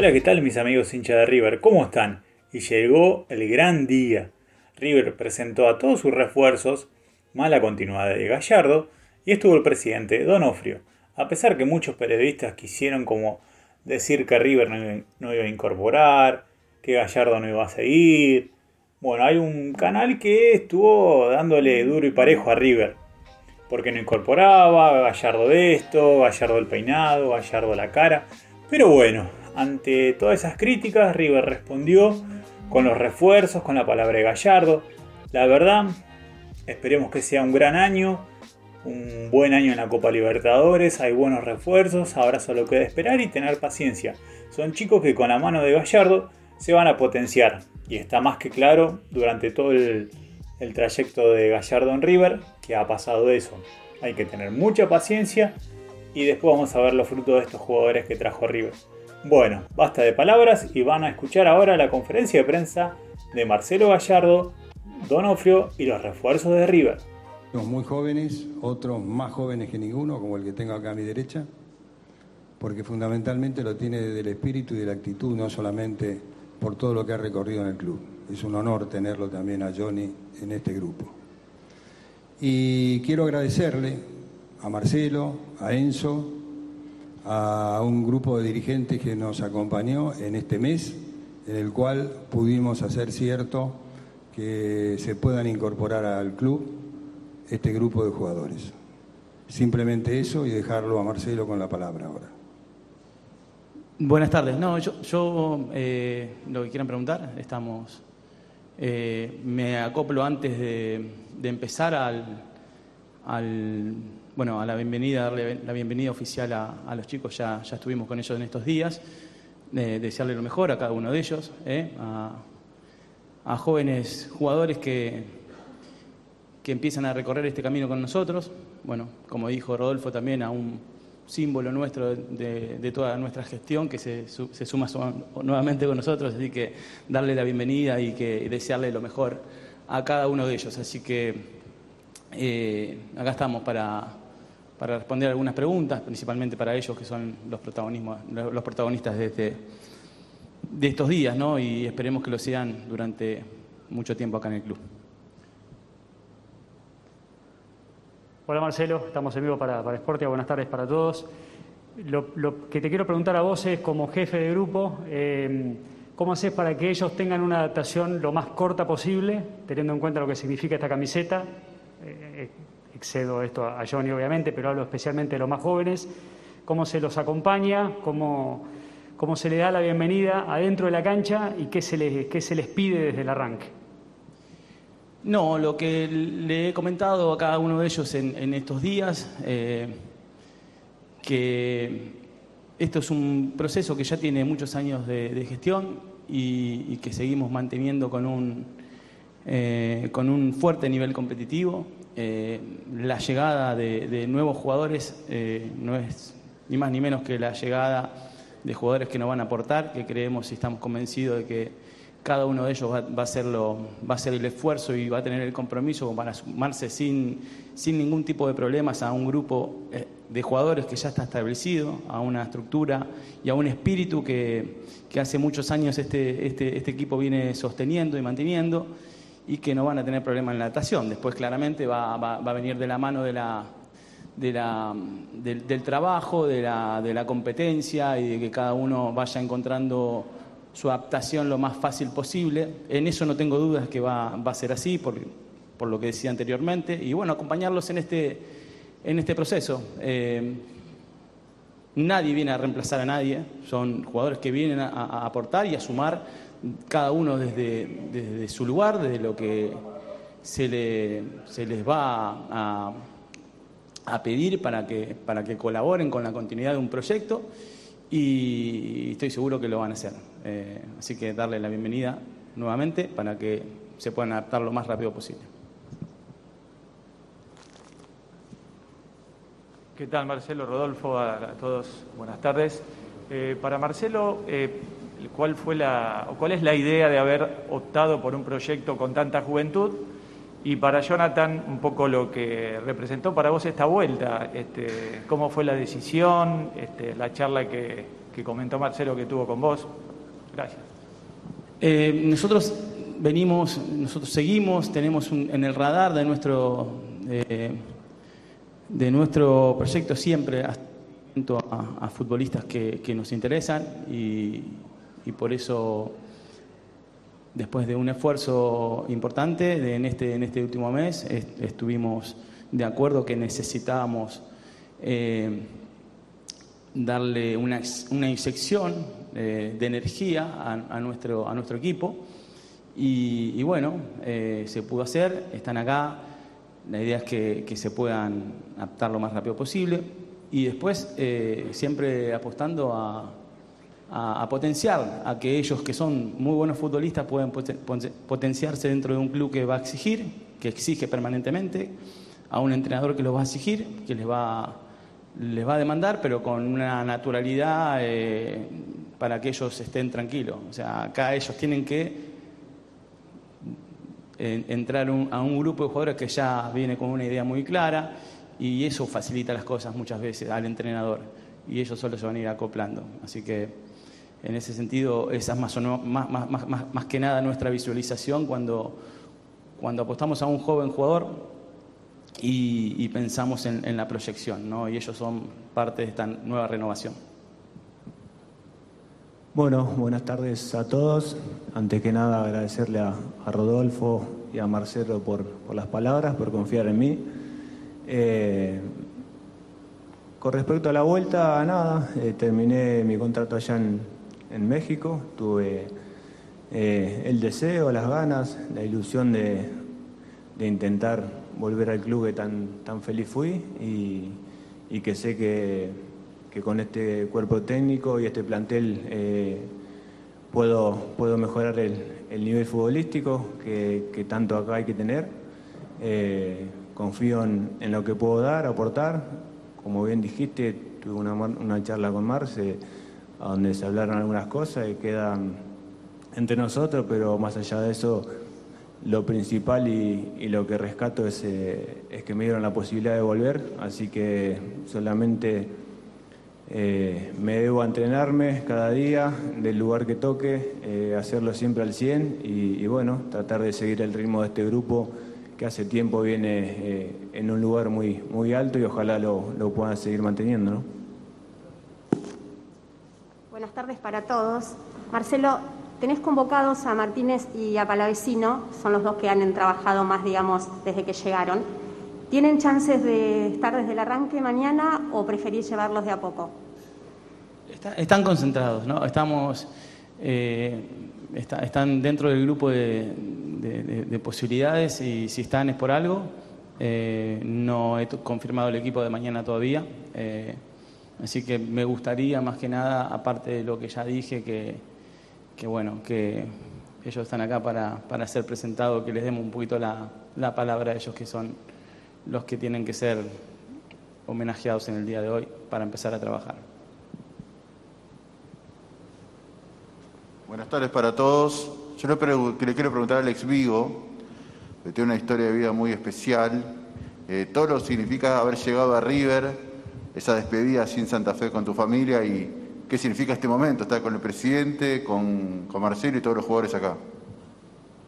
Hola, ¿qué tal mis amigos hinchas de River? ¿Cómo están? Y llegó el gran día. River presentó a todos sus refuerzos, mala continuidad de Gallardo, y estuvo el presidente Donofrio. A pesar que muchos periodistas quisieron como decir que River no, iba a incorporar, que Gallardo no iba a seguir. Bueno, hay un canal que estuvo dándole duro y parejo a River. Porque no incorporaba, Gallardo de esto, Gallardo el peinado, Gallardo la cara. Pero bueno, ante todas esas críticas, River respondió con los refuerzos, con la palabra de Gallardo. La verdad, esperemos que sea un gran año, un buen año en la Copa Libertadores, hay buenos refuerzos, ahora solo queda esperar y tener paciencia. Son chicos que con la mano de Gallardo se van a potenciar y está más que claro durante todo el, el trayecto de Gallardo en River que ha pasado eso. Hay que tener mucha paciencia y después vamos a ver los frutos de estos jugadores que trajo River. Bueno, basta de palabras y van a escuchar ahora la conferencia de prensa de Marcelo Gallardo, Donofrio y los refuerzos de River. Muy jóvenes, otros más jóvenes que ninguno, como el que tengo acá a mi derecha, porque fundamentalmente lo tiene del espíritu y de la actitud, no solamente por todo lo que ha recorrido en el club. Es un honor tenerlo también a Johnny en este grupo. Y quiero agradecerle a Marcelo, a Enzo, a un grupo de dirigentes que nos acompañó en este mes, en el cual pudimos hacer cierto que se puedan incorporar al club este grupo de jugadores. Simplemente eso y dejarlo a Marcelo con la palabra ahora. Buenas tardes. No, yo, eh, lo que quieran preguntar, estamos. Eh, me acoplo antes de, empezar al, al bueno, a la bienvenida, darle la bienvenida oficial a, los chicos, ya, ya estuvimos con ellos en estos días, desearle lo mejor a cada uno de ellos, ¿eh? a, jóvenes jugadores que, que empiezan a recorrer este camino con nosotros, bueno, como dijo Rodolfo también, a un símbolo nuestro de, toda nuestra gestión que se, se, suma nuevamente con nosotros, así que darle la bienvenida y que desearle lo mejor a cada uno de ellos. Así que eh, acá estamos para, para responder algunas preguntas, principalmente para ellos que son los, los protagonistas de, este, de estos días, ¿no? y esperemos que lo sean durante mucho tiempo acá en el club. Hola Marcelo, estamos en vivo para, para Sportia, buenas tardes para todos. Lo, que te quiero preguntar a vos es, como jefe de grupo, eh, ¿cómo haces para que ellos tengan una adaptación lo más corta posible, teniendo en cuenta lo que significa esta camiseta? Eh, excedo esto a Johnny obviamente, pero hablo especialmente de los más jóvenes, cómo se los acompaña, cómo, cómo se le da la bienvenida adentro de la cancha y qué se les, qué se les pide desde el arranque. No, lo que le he comentado a cada uno de ellos en, estos días, eh, que esto es un proceso que ya tiene muchos años de, gestión y, que seguimos manteniendo con un, eh, con un fuerte nivel competitivo. Eh, la llegada de, nuevos jugadores eh, no es ni más ni menos que la llegada de jugadores que nos van a aportar, que creemos y estamos convencidos de que cada uno de ellos va, a, hacerlo, va a hacer el esfuerzo y va a tener el compromiso para sumarse sin, sin ningún tipo de problemas a un grupo eh, de jugadores que ya está establecido, a una estructura y a un espíritu que, que hace muchos años este, este, este equipo viene sosteniendo y manteniendo y que no van a tener problemas en la natación. Después claramente va, a venir de la mano de la, del, trabajo, de la, de la competencia y de que cada uno vaya encontrando su adaptación lo más fácil posible. En eso no tengo dudas que va, a ser así, por, por, lo que decía anteriormente. Y bueno, acompañarlos en este, en este proceso. Eh, nadie viene a reemplazar a nadie, son jugadores que vienen a aportar y a sumar cada uno desde, su lugar, desde lo que se, le, se les va a, a, pedir para que, para que colaboren con la continuidad de un proyecto y estoy seguro que lo van a hacer. Eh, así que darle la bienvenida nuevamente para que se puedan adaptar lo más rápido posible. ¿Qué tal Marcelo, Rodolfo? A, todos, buenas tardes. Eh, para Marcelo, eh, cuál, fue la, cuál es la idea de haber optado por un proyecto con tanta juventud y para Jonathan un poco lo que representó para vos esta vuelta, este, cómo fue la decisión, este, la charla que, que comentó Marcelo que tuvo con vos. Gracias. Eh, nosotros venimos, nosotros seguimos, tenemos en el radar de nuestro, de nuestro proyecto siempre a, a futbolistas que, nos interesan y, por eso después de un esfuerzo importante en, este, en este último mes estuvimos de acuerdo que necesitábamos eh, darle una, una inyección eh, de energía a, nuestro, a nuestro equipo. Y, bueno, eh, se pudo hacer, están acá. La idea es que, se puedan adaptar lo más rápido posible. Y después, siempre apostando a, potenciar, a que ellos que son muy buenos futbolistas puedan potenciarse dentro de un club que va a exigir, que exige permanentemente, a un entrenador que los va a exigir, que les va, les va a demandar, pero con una naturalidad eh, para que ellos estén tranquilos. O sea, acá ellos tienen que entrar a un grupo de jugadores que ya viene con una idea muy clara y eso facilita las cosas muchas veces al entrenador y ellos solo se van a ir acoplando. Así que en ese sentido, esa es más, más, más, más, que nada nuestra visualización cuando, cuando apostamos a un joven jugador y, pensamos en, la proyección, ¿no? y ellos son parte de esta nueva renovación. Bueno, buenas tardes a todos. Antes que nada agradecerle a, Rodolfo y a Marcelo por, las palabras, por confiar en mí. Eh, con respecto a la vuelta, nada, eh, terminé mi contrato allá en, México, tuve eh, el deseo, las ganas, la ilusión de, de intentar volver al club que tan, tan feliz fui y, que sé que, con este cuerpo técnico y este plantel eh, puedo, puedo mejorar el, nivel futbolístico que, tanto acá hay que tener. Eh, confío en, lo que puedo dar, aportar. Como bien dijiste, tuve una, una charla con Marce donde se hablaron algunas cosas y quedan entre nosotros, pero más allá de eso lo principal y, lo que rescato eh, es, que me dieron la posibilidad de volver, así que solamente eh, me debo entrenarme cada día del lugar que toque, eh, hacerlo siempre al 100 y, bueno, tratar de seguir el ritmo de este grupo que hace tiempo viene en un lugar muy, muy alto y ojalá lo, lo puedan seguir manteniendo. Buenas tardes para todos. Marcelo, Tenés convocados a Martínez y a Palavecino, son los dos que han trabajado más, digamos, desde que llegaron. ¿Tienen chances de estar desde el arranque mañana o preferís llevarlos de a poco? están concentrados, ¿no? Estamos, eh, están dentro del grupo de, posibilidades y si están es por algo. Eh, no he confirmado el equipo de mañana todavía. Eh, así que me gustaría, más que nada, aparte de lo que ya dije, que que bueno, que ellos están acá para, para ser presentados, que les demos un poquito la, la, palabra a ellos que son los que tienen que ser homenajeados en el día de hoy para empezar a trabajar. Buenas tardes para todos. Yo le, le quiero preguntar a Alex Vigo, que tiene una historia de vida muy especial. Eh, todo lo significa haber llegado a River, esa despedida sin Santa Fe con tu familia y qué significa este momento, estar con el presidente, con, Marcelo y todos los jugadores acá.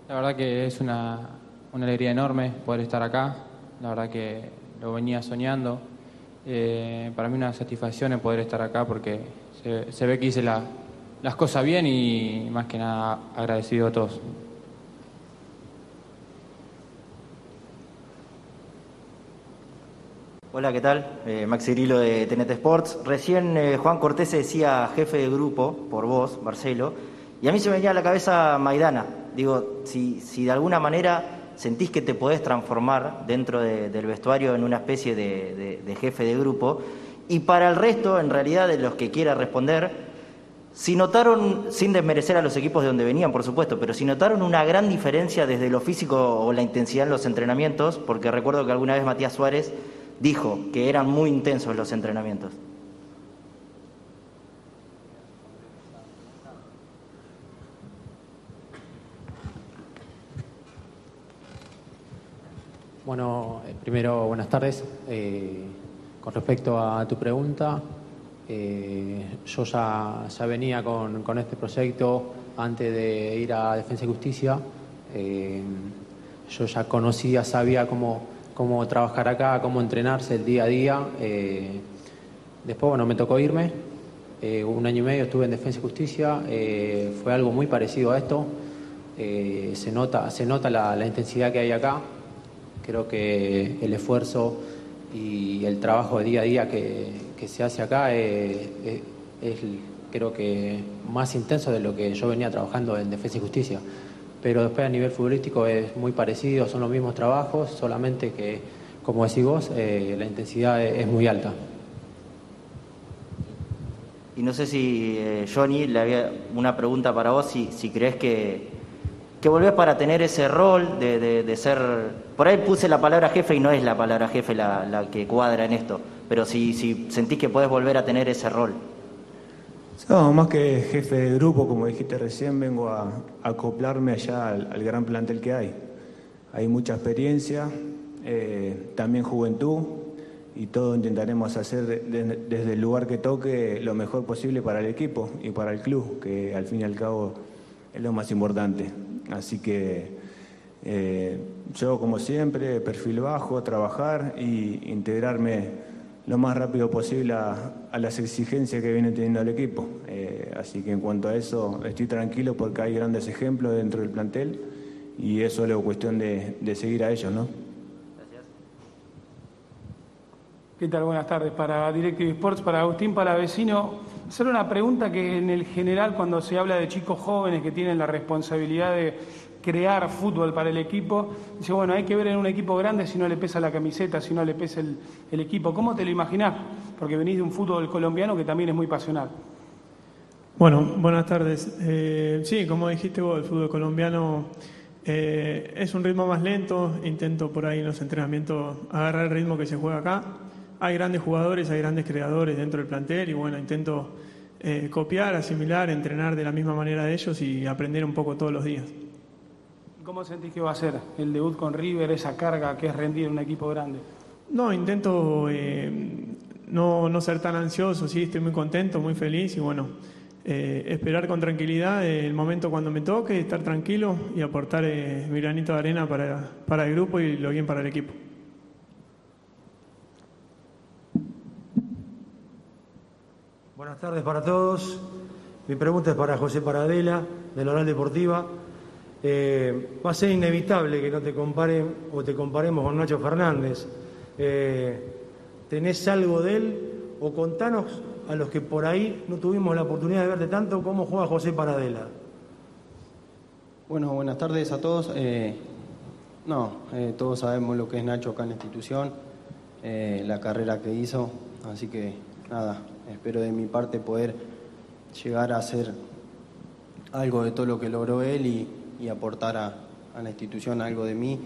La verdad que es una, alegría enorme poder estar acá, la verdad que lo venía soñando. Eh, para mí una satisfacción poder estar acá porque se, ve que hice las cosas bien y más que nada agradecido a todos. Hola, ¿qué tal? Eh, Maxi Grillo de TNT Sports. Recién eh, Juan Cortés decía jefe de grupo, por vos, Marcelo, y a mí se me venía a la cabeza Maidana. Digo, si, si de alguna manera sentís que te podés transformar dentro del vestuario en una especie de, jefe de grupo, y para el resto, en realidad, de los que quiera responder, si notaron, sin desmerecer a los equipos de donde venían, por supuesto, pero si notaron una gran diferencia desde lo físico o la intensidad en los entrenamientos, porque recuerdo que alguna vez Matías Suárez dijo que eran muy intensos los entrenamientos. Bueno, eh, primero, buenas tardes. Eh, con respecto a tu pregunta, yo ya, venía con, este proyecto antes de ir a Defensa y Justicia. yo ya conocía, sabía cómo, cómo trabajar acá, cómo entrenarse el día a día. después, bueno, me tocó irme. un año y medio estuve en Defensa y Justicia. fue algo muy parecido a esto. se nota, se nota la intensidad que hay acá. Creo que el esfuerzo y el trabajo de día a día que, se hace acá es, creo que más intenso de lo que yo venía trabajando en Defensa y Justicia. Pero después a nivel futbolístico es muy parecido, son los mismos trabajos, solamente que, como decís vos, eh, la intensidad es, muy alta. Y no sé si, eh, Johnny, le había una pregunta para vos, si, si crees que que volvés para tener ese rol de, ser... Por ahí puse la palabra jefe y no es la palabra jefe la, que cuadra en esto, pero si, si sentís que podés volver a tener ese rol. No, más que jefe de grupo, como dijiste recién, vengo a, acoplarme allá al, gran plantel que hay. Hay mucha experiencia, eh, también juventud, y todo intentaremos hacer desde el lugar que toque lo mejor posible para el equipo y para el club, que al fin y al cabo es lo más importante. Así que eh, yo, como siempre, perfil bajo, trabajar y integrarme lo más rápido posible a, las exigencias que viene teniendo el equipo. Eh, así que en cuanto a eso, estoy tranquilo porque hay grandes ejemplos dentro del plantel y es solo cuestión de, seguir a ellos, ¿no? Gracias. ¿Qué tal? Buenas tardes. Para Directive Sports, para Agustín Palavecino hacer una pregunta que en el general cuando se habla de chicos jóvenes que tienen la responsabilidad de crear fútbol para el equipo, dice, bueno, hay que ver en un equipo grande si no le pesa la camiseta, si no le pesa el, equipo. ¿Cómo te lo imaginás? Porque venís de un fútbol colombiano que también es muy pasional. Bueno, buenas tardes. Eh, sí, como dijiste el fútbol colombiano eh, es un ritmo más lento. Intento por ahí en los entrenamientos agarrar el ritmo que se juega acá hay grandes jugadores, hay grandes creadores dentro del plantel y bueno, intento eh, copiar, asimilar, entrenar de la misma manera de ellos y aprender un poco todos los días. ¿Cómo sentís que va a ser el debut con River, esa carga que es rendir en un equipo grande? No, intento eh, no, ser tan ansioso, sí, estoy muy contento, muy feliz y bueno, eh, esperar con tranquilidad el momento cuando me toque, estar tranquilo y aportar mi granito de arena para, para el grupo y lo bien para el equipo. Buenas tardes para todos. Mi pregunta es para José Paradela, de la Oral Deportiva. Eh, va a ser inevitable que no te comparen o te comparemos con Nacho Fernández. Eh, ¿Tenés algo de él? O contanos a los que por ahí no tuvimos la oportunidad de verte tanto cómo juega José Paradela. Bueno, buenas tardes a todos. Eh, no, todos sabemos lo que es Nacho acá en la institución, la carrera que hizo, así que nada, espero de mi parte poder llegar a hacer algo de todo lo que logró él y, aportar a, la institución algo de mí.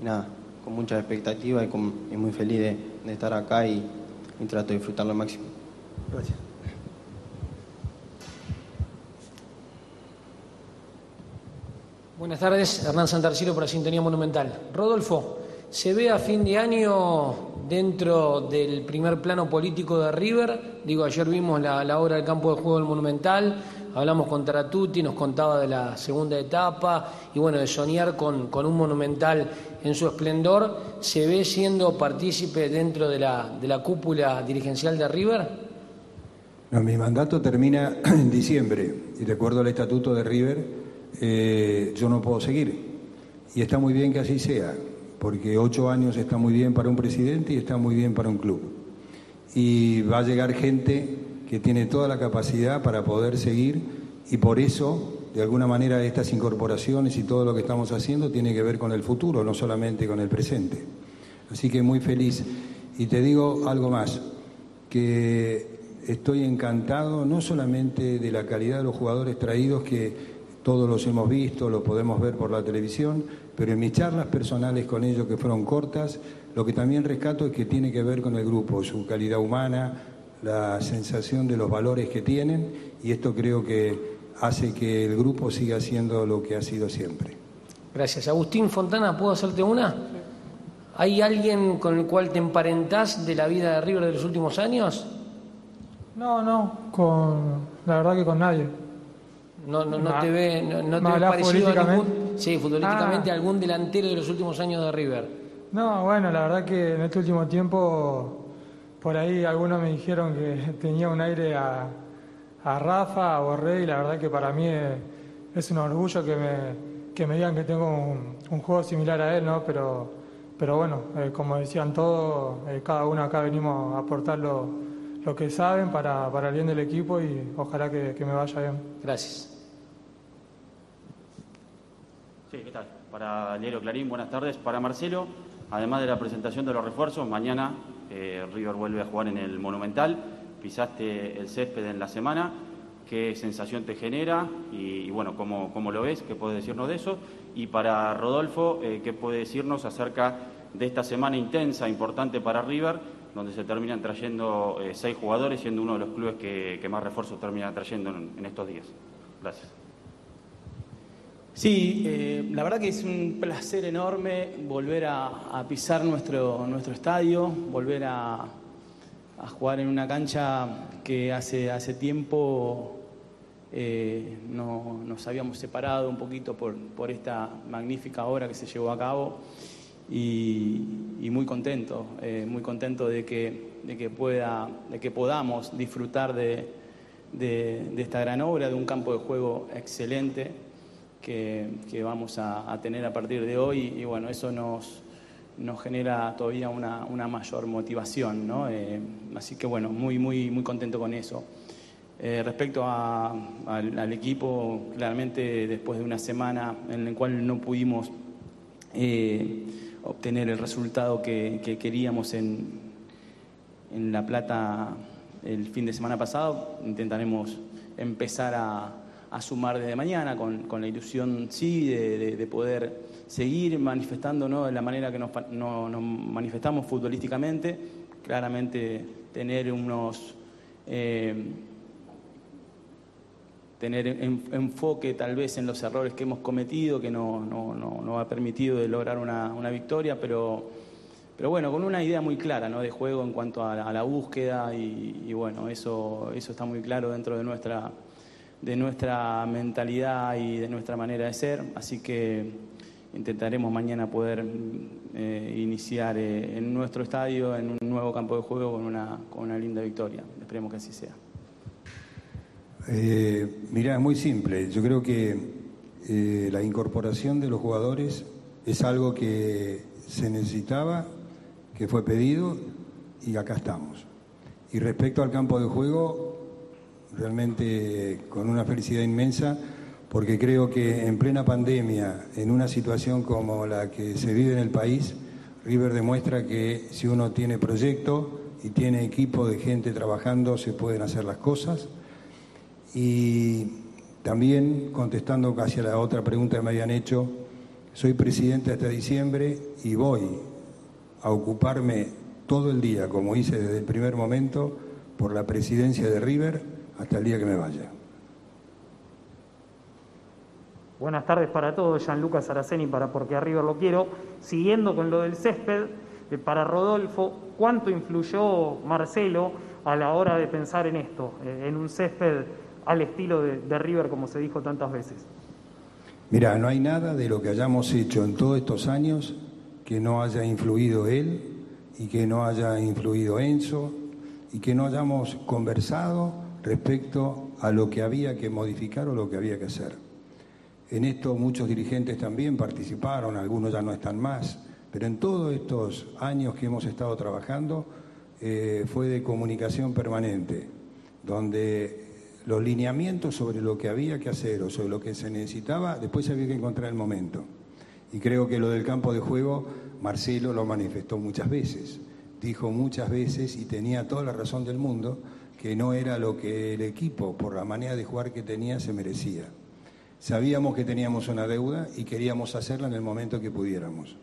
Y nada, con mucha expectativa y, muy feliz de, estar acá y, trato de disfrutarlo al máximo. Gracias. Buenas tardes, Hernán Santarcilo para Sintonía Monumental. Rodolfo, ¿se ve a fin de año dentro del primer plano político de River. Digo, ayer vimos la, obra del campo de juego del Monumental, hablamos con Taratuti, nos contaba de la segunda etapa y bueno, de soñar con, un Monumental en su esplendor. ¿Se ve siendo partícipe dentro de la, de la cúpula dirigencial de River? No, mi mandato termina en diciembre y de acuerdo al estatuto de River eh, yo no puedo seguir. Y está muy bien que así sea porque ocho años está muy bien para un presidente y está muy bien para un club. Y va a llegar gente que tiene toda la capacidad para poder seguir y por eso, de alguna manera, estas incorporaciones y todo lo que estamos haciendo tiene que ver con el futuro, no solamente con el presente. Así que muy feliz. Y te digo algo más, que estoy encantado no solamente de la calidad de los jugadores traídos, que todos los hemos visto, lo podemos ver por la televisión, pero en mis charlas personales con ellos, que fueron cortas, lo que también rescato es que tiene que ver con el grupo, su calidad humana, la sensación de los valores que tienen, y esto creo que hace que el grupo siga siendo lo que ha sido siempre. Gracias. Agustín Fontana, ¿puedo hacerte una? ¿Hay alguien con el cual te emparentás de la vida de River de los últimos años? No, no, con la verdad que con nadie. No, no, no te ve, no, no te ve parecido a ningún, sí, futbolísticamente Ah. algún delantero de los últimos años de River. No, bueno, la verdad que en este último tiempo, por ahí algunos me dijeron que tenía un aire a, a Rafa, a Borré, y la verdad que para mí es, es un orgullo que me, que me digan que tengo un, un juego similar a él, ¿no? Pero, pero bueno, eh, como decían todos, eh, cada uno acá venimos a aportar lo, que saben para, para el bien del equipo y ojalá que, que me vaya bien. Gracias. Sí, ¿qué tal? Para Diario Clarín, buenas tardes. Para Marcelo, además de la presentación de los refuerzos, mañana eh, River vuelve a jugar en el Monumental. Pisaste el césped en la semana. ¿Qué sensación te genera? Y, y bueno, ¿cómo, ¿cómo lo ves? ¿Qué puedes decirnos de eso? Y para Rodolfo, eh, ¿qué puede decirnos acerca de esta semana intensa, importante para River, donde se terminan trayendo eh, seis jugadores, siendo uno de los clubes que, que más refuerzos termina trayendo en, estos días? Gracias. Sí, eh, la verdad que es un placer enorme volver a, pisar nuestro, nuestro estadio, volver a, jugar en una cancha que hace, hace tiempo eh, no, nos habíamos separado un poquito por, por esta magnífica obra que se llevó a cabo y, muy contento, eh, muy contento de que, de que, pueda, de que podamos disfrutar de, de- esta gran obra, de un campo de juego excelente que, que vamos a, tener a partir de hoy y bueno, eso nos, nos genera todavía una, una mayor motivación, ¿no? Eh, así que bueno, muy, muy, muy contento con eso. Eh, respecto a- al, equipo, claramente después de una semana en la cual no pudimos obtener el resultado que, que queríamos en, en La Plata el fin de semana pasado, intentaremos empezar a, a sumar desde mañana con, con la ilusión, sí, de, de- de poder seguir manifestándonos de la manera que nos, no- nos manifestamos futbolísticamente, claramente tener unos... eh, tener en- enfoque tal vez en los errores que hemos cometido, que no, no, no, ha permitido de lograr una, una victoria, pero, pero bueno, con una idea muy clara ¿no? de juego en cuanto a la, búsqueda y, y bueno, eso, eso está muy claro dentro de nuestra, de nuestra mentalidad y de nuestra manera de ser, así que intentaremos mañana poder eh, iniciar eh, en nuestro estadio, en un nuevo campo de juego con una, con una linda victoria. Esperemos que así sea. Eh, mirá, es muy simple. Yo creo que eh, la incorporación de los jugadores es algo que se necesitaba, que fue pedido y acá estamos. Y respecto al campo de juego, realmente con una felicidad inmensa, porque creo que en plena pandemia, en una situación como la que se vive en el país, River demuestra que si uno tiene proyecto y tiene equipo de gente trabajando, se pueden hacer las cosas. Y también contestando casi a la otra pregunta que me habían hecho, soy presidente hasta diciembre y voy a ocuparme todo el día, como hice desde el primer momento, por la presidencia de River hasta el día que me vaya. Buenas tardes para todos, Gianluca Saraceni para Porque Arriba lo quiero. Siguiendo con lo del césped, eh, para Rodolfo, ¿cuánto influyó Marcelo a la hora de pensar en esto, eh, en un césped al estilo de, River, como se dijo tantas veces? Mira, no hay nada de lo que hayamos hecho en todos estos años que no haya influido él y que no haya influido Enzo y que no hayamos conversado respecto a lo que había que modificar o lo que había que hacer. En esto muchos dirigentes también participaron, algunos ya no están más, pero en todos estos años que hemos estado trabajando eh, fue de comunicación permanente, donde los lineamientos sobre lo que había que hacer o sobre lo que se necesitaba, después había que encontrar el momento. Y creo que lo del campo de juego, Marcelo lo manifestó muchas veces, dijo muchas veces y tenía toda la razón del mundo que no era lo que el equipo, por la manera de jugar que tenía, se merecía. Sabíamos que teníamos una deuda y queríamos hacerla en el momento que pudiéramos.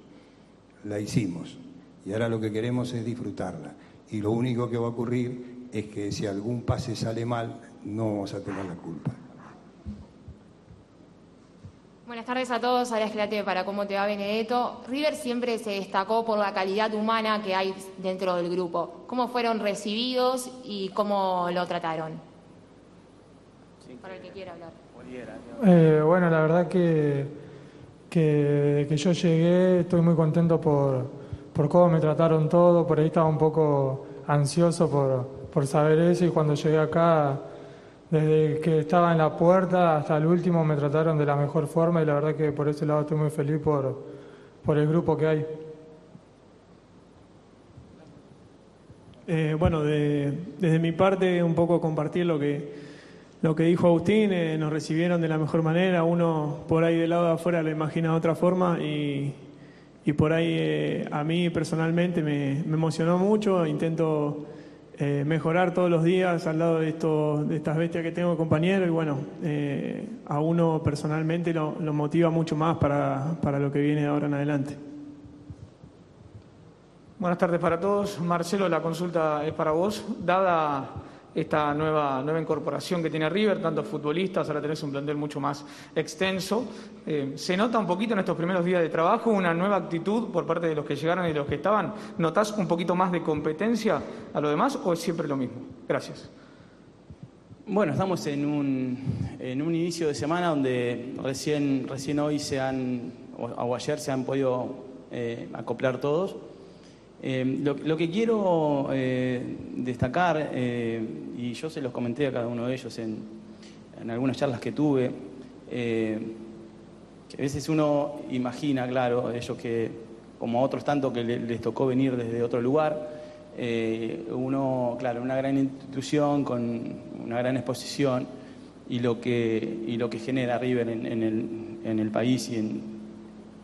La hicimos y ahora lo que queremos es disfrutarla. Y lo único que va a ocurrir es que si algún pase sale mal, no vamos a tener la culpa. Buenas tardes a todos, Arias Gelate para Cómo Te Va Benedetto. River siempre se destacó por la calidad humana que hay dentro del grupo. ¿Cómo fueron recibidos y cómo lo trataron? Para el que quiera hablar. Eh, bueno, la verdad que, que, que yo llegué, estoy muy contento por, por cómo me trataron todo, por ahí estaba un poco ansioso por, por saber eso y cuando llegué acá desde que estaba en la puerta hasta el último me trataron de la mejor forma y la verdad que por ese lado estoy muy feliz por, por el grupo que hay. Eh, bueno, de- desde mi parte un poco compartir lo que, lo que dijo Agustín, eh, nos recibieron de la mejor manera, uno por ahí del lado de afuera lo imagina de otra forma y, y por ahí eh, a mí personalmente me, me emocionó mucho, intento eh, mejorar todos los días al lado de, estos, de estas bestias que tengo compañeros y bueno, eh, a uno personalmente lo, lo motiva mucho más para, para lo que viene de ahora en adelante. Buenas tardes para todos. Marcelo, la consulta es para vos. Dada esta nueva, nueva incorporación que tiene River, tantos futbolistas, ahora tenés un plantel mucho más extenso, eh, ¿se nota un poquito en estos primeros días de trabajo una nueva actitud por parte de los que llegaron y de los que estaban? ¿Notás un poquito más de competencia a lo demás o es siempre lo mismo? Gracias. Bueno, estamos en un, en un inicio de semana donde recién, recién hoy se han, o, ayer se han podido eh, acoplar todos. Eh, lo, que quiero eh, destacar, eh, y yo se los comenté a cada uno de ellos en, en algunas charlas que tuve, que a veces uno imagina, claro, ellos que, como a otros tanto que le- les tocó venir desde otro lugar, uno, claro, una gran institución con una gran exposición y lo que, y lo que genera River en, el, en el país y en,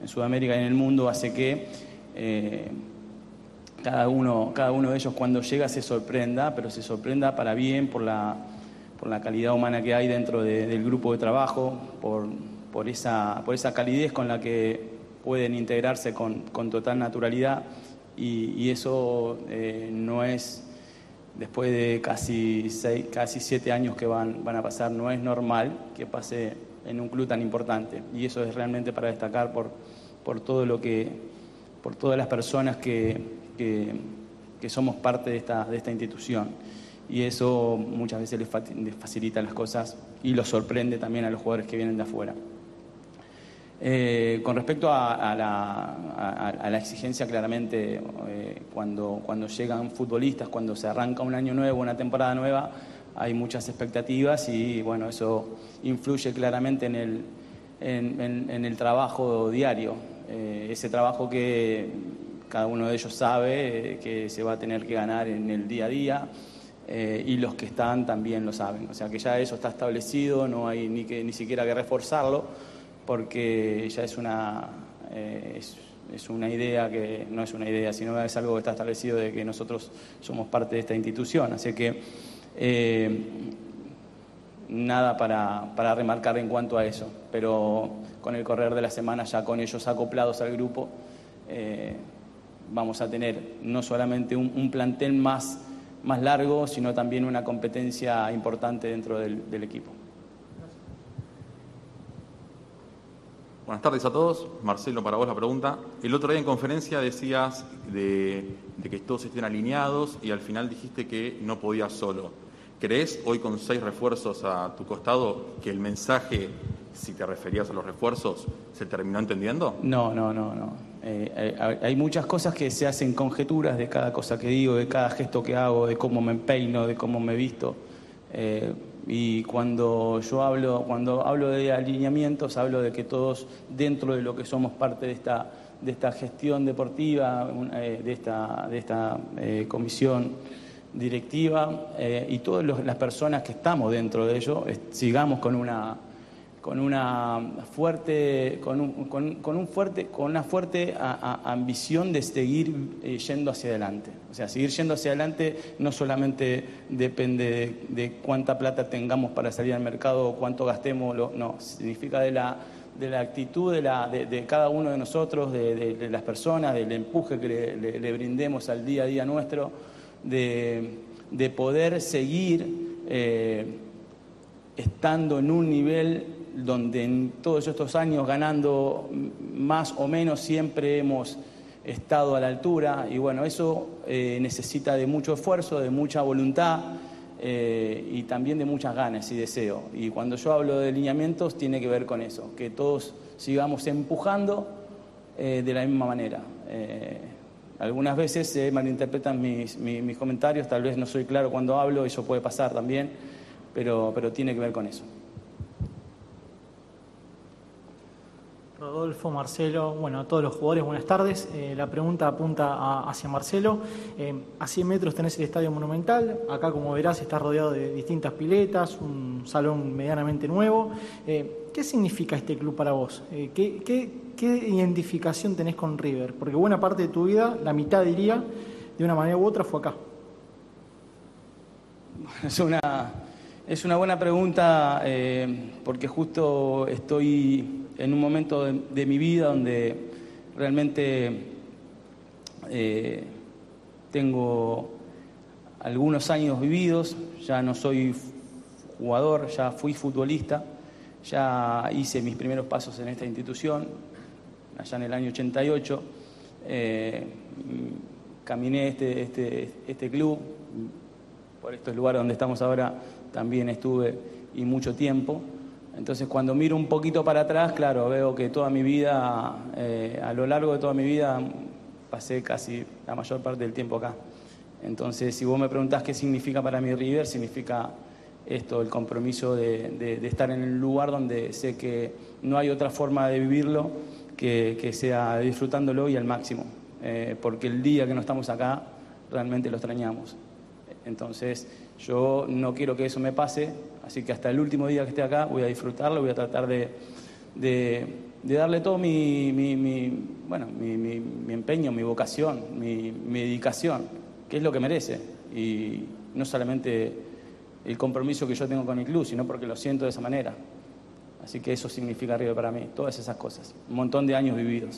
Sudamérica y en el mundo hace que cada, uno, cada uno de ellos cuando llega se sorprenda, pero se sorprenda para bien por la, por la calidad humana que hay dentro de- del grupo de trabajo, por, por, esa, por esa calidez con la que pueden integrarse con, con total naturalidad. Y, y eso eh, no es, después de casi, seis, casi siete años que van, van a pasar, no es normal que pase en un club tan importante. Y eso es realmente para destacar por, por todo lo que, por todas las personas que, que, somos parte de esta, de esta institución y eso muchas veces les, fa- les facilita las cosas y los sorprende también a los jugadores que vienen de afuera. Eh, con respecto a, la, exigencia, claramente, eh, cuando, cuando llegan futbolistas, cuando se arranca un año nuevo, una temporada nueva, hay muchas expectativas y bueno, eso influye claramente en el, en el trabajo diario. Eh, ese trabajo que cada uno de ellos sabe eh, que se va a tener que ganar en el día a día. eh, y los que están también lo saben. O sea que ya eso está establecido, no hay ni, que, ni siquiera que reforzarlo, porque ya es una, eh, es, una idea que no es una idea, sino es algo que está establecido de que nosotros somos parte de esta institución. Así que nada para, para remarcar en cuanto a eso, pero con el correr de la semana, ya con ellos acoplados al grupo, vamos a tener no solamente un, un plantel más, más largo, sino también una competencia importante dentro del, del equipo. Buenas tardes a todos. Marcelo, para vos la pregunta. El otro día en conferencia decías de, de que todos estén alineados y al final dijiste que no podías solo. ¿Crees hoy con seis refuerzos a tu costado que el mensaje, si te referías a los refuerzos, se terminó entendiendo? No, no, no, no. Eh, hay, muchas cosas que se hacen conjeturas de cada cosa que digo, de cada gesto que hago, de cómo me peino, de cómo me visto. Eh, y cuando yo hablo, cuando hablo de alineamientos, hablo de que todos dentro de lo que somos parte de esta, de esta gestión deportiva, eh, de esta, de esta comisión directiva y todas las personas que estamos dentro de ello, sigamos con una con una fuerte, con un, con, un fuerte, con una fuerte ambición de seguir eh, yendo hacia adelante. O sea, seguir yendo hacia adelante no solamente depende de, cuánta plata tengamos para salir al mercado o cuánto gastemos, no, significa de la, de la actitud de, la, de, cada uno de nosotros, de, las personas, del empuje que le, brindemos al día a día nuestro, de, de poder seguir. eh, estando en un nivel donde en todos estos años ganando más o menos siempre hemos estado a la altura y bueno, eso eh, necesita de mucho esfuerzo, de mucha voluntad eh, y también de muchas ganas y deseo. Y cuando yo hablo de lineamientos tiene que ver con eso, que todos sigamos empujando eh, de la misma manera. algunas veces se malinterpretan mis, mis, comentarios, tal vez no soy claro cuando hablo, eso puede pasar también, pero, pero tiene que ver con eso. Marcelo, bueno, a todos los jugadores, buenas tardes. Eh, la pregunta apunta hacia Marcelo. Eh, a 100 metros tenés el Estadio Monumental. Acá, como verás, está rodeado de distintas piletas, un salón medianamente nuevo. Eh, ¿Qué significa este club para vos? ¿qué, qué, identificación tenés con River? Porque buena parte de tu vida, la mitad diría, de una manera u otra, fue acá. Es una, es una buena pregunta porque justo estoy en un momento de, mi vida donde realmente eh, tengo algunos años vividos, ya no soy jugador, ya fui futbolista, ya hice mis primeros pasos en esta institución, allá en el año 88, eh, caminé este, este, este club, por estos lugares donde estamos ahora también estuve y mucho tiempo. Entonces cuando miro un poquito para atrás, claro, veo que toda mi vida, eh, a lo largo de toda mi vida, pasé casi la mayor parte del tiempo acá. Entonces, si vos me preguntás qué significa para mí River, significa esto, el compromiso de, estar en el lugar donde sé que no hay otra forma de vivirlo que, sea disfrutándolo y al máximo. Eh, porque el día que no estamos acá, realmente lo extrañamos. Entonces, yo no quiero que eso me pase, así que hasta el último día que esté acá voy a disfrutarlo, voy a tratar de, darle todo mi, bueno, mi, empeño, mi vocación, mi, dedicación, que es lo que merece. Y no solamente el compromiso que yo tengo con el club, sino porque lo siento de esa manera. Así que eso significa arriba para mí, todas esas cosas. Un montón de años vividos.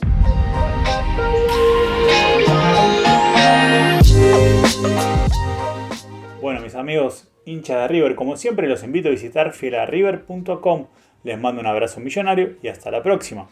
Bueno, mis amigos hinchas de River, como siempre los invito a visitar filarriver.com. Les mando un abrazo millonario y hasta la próxima.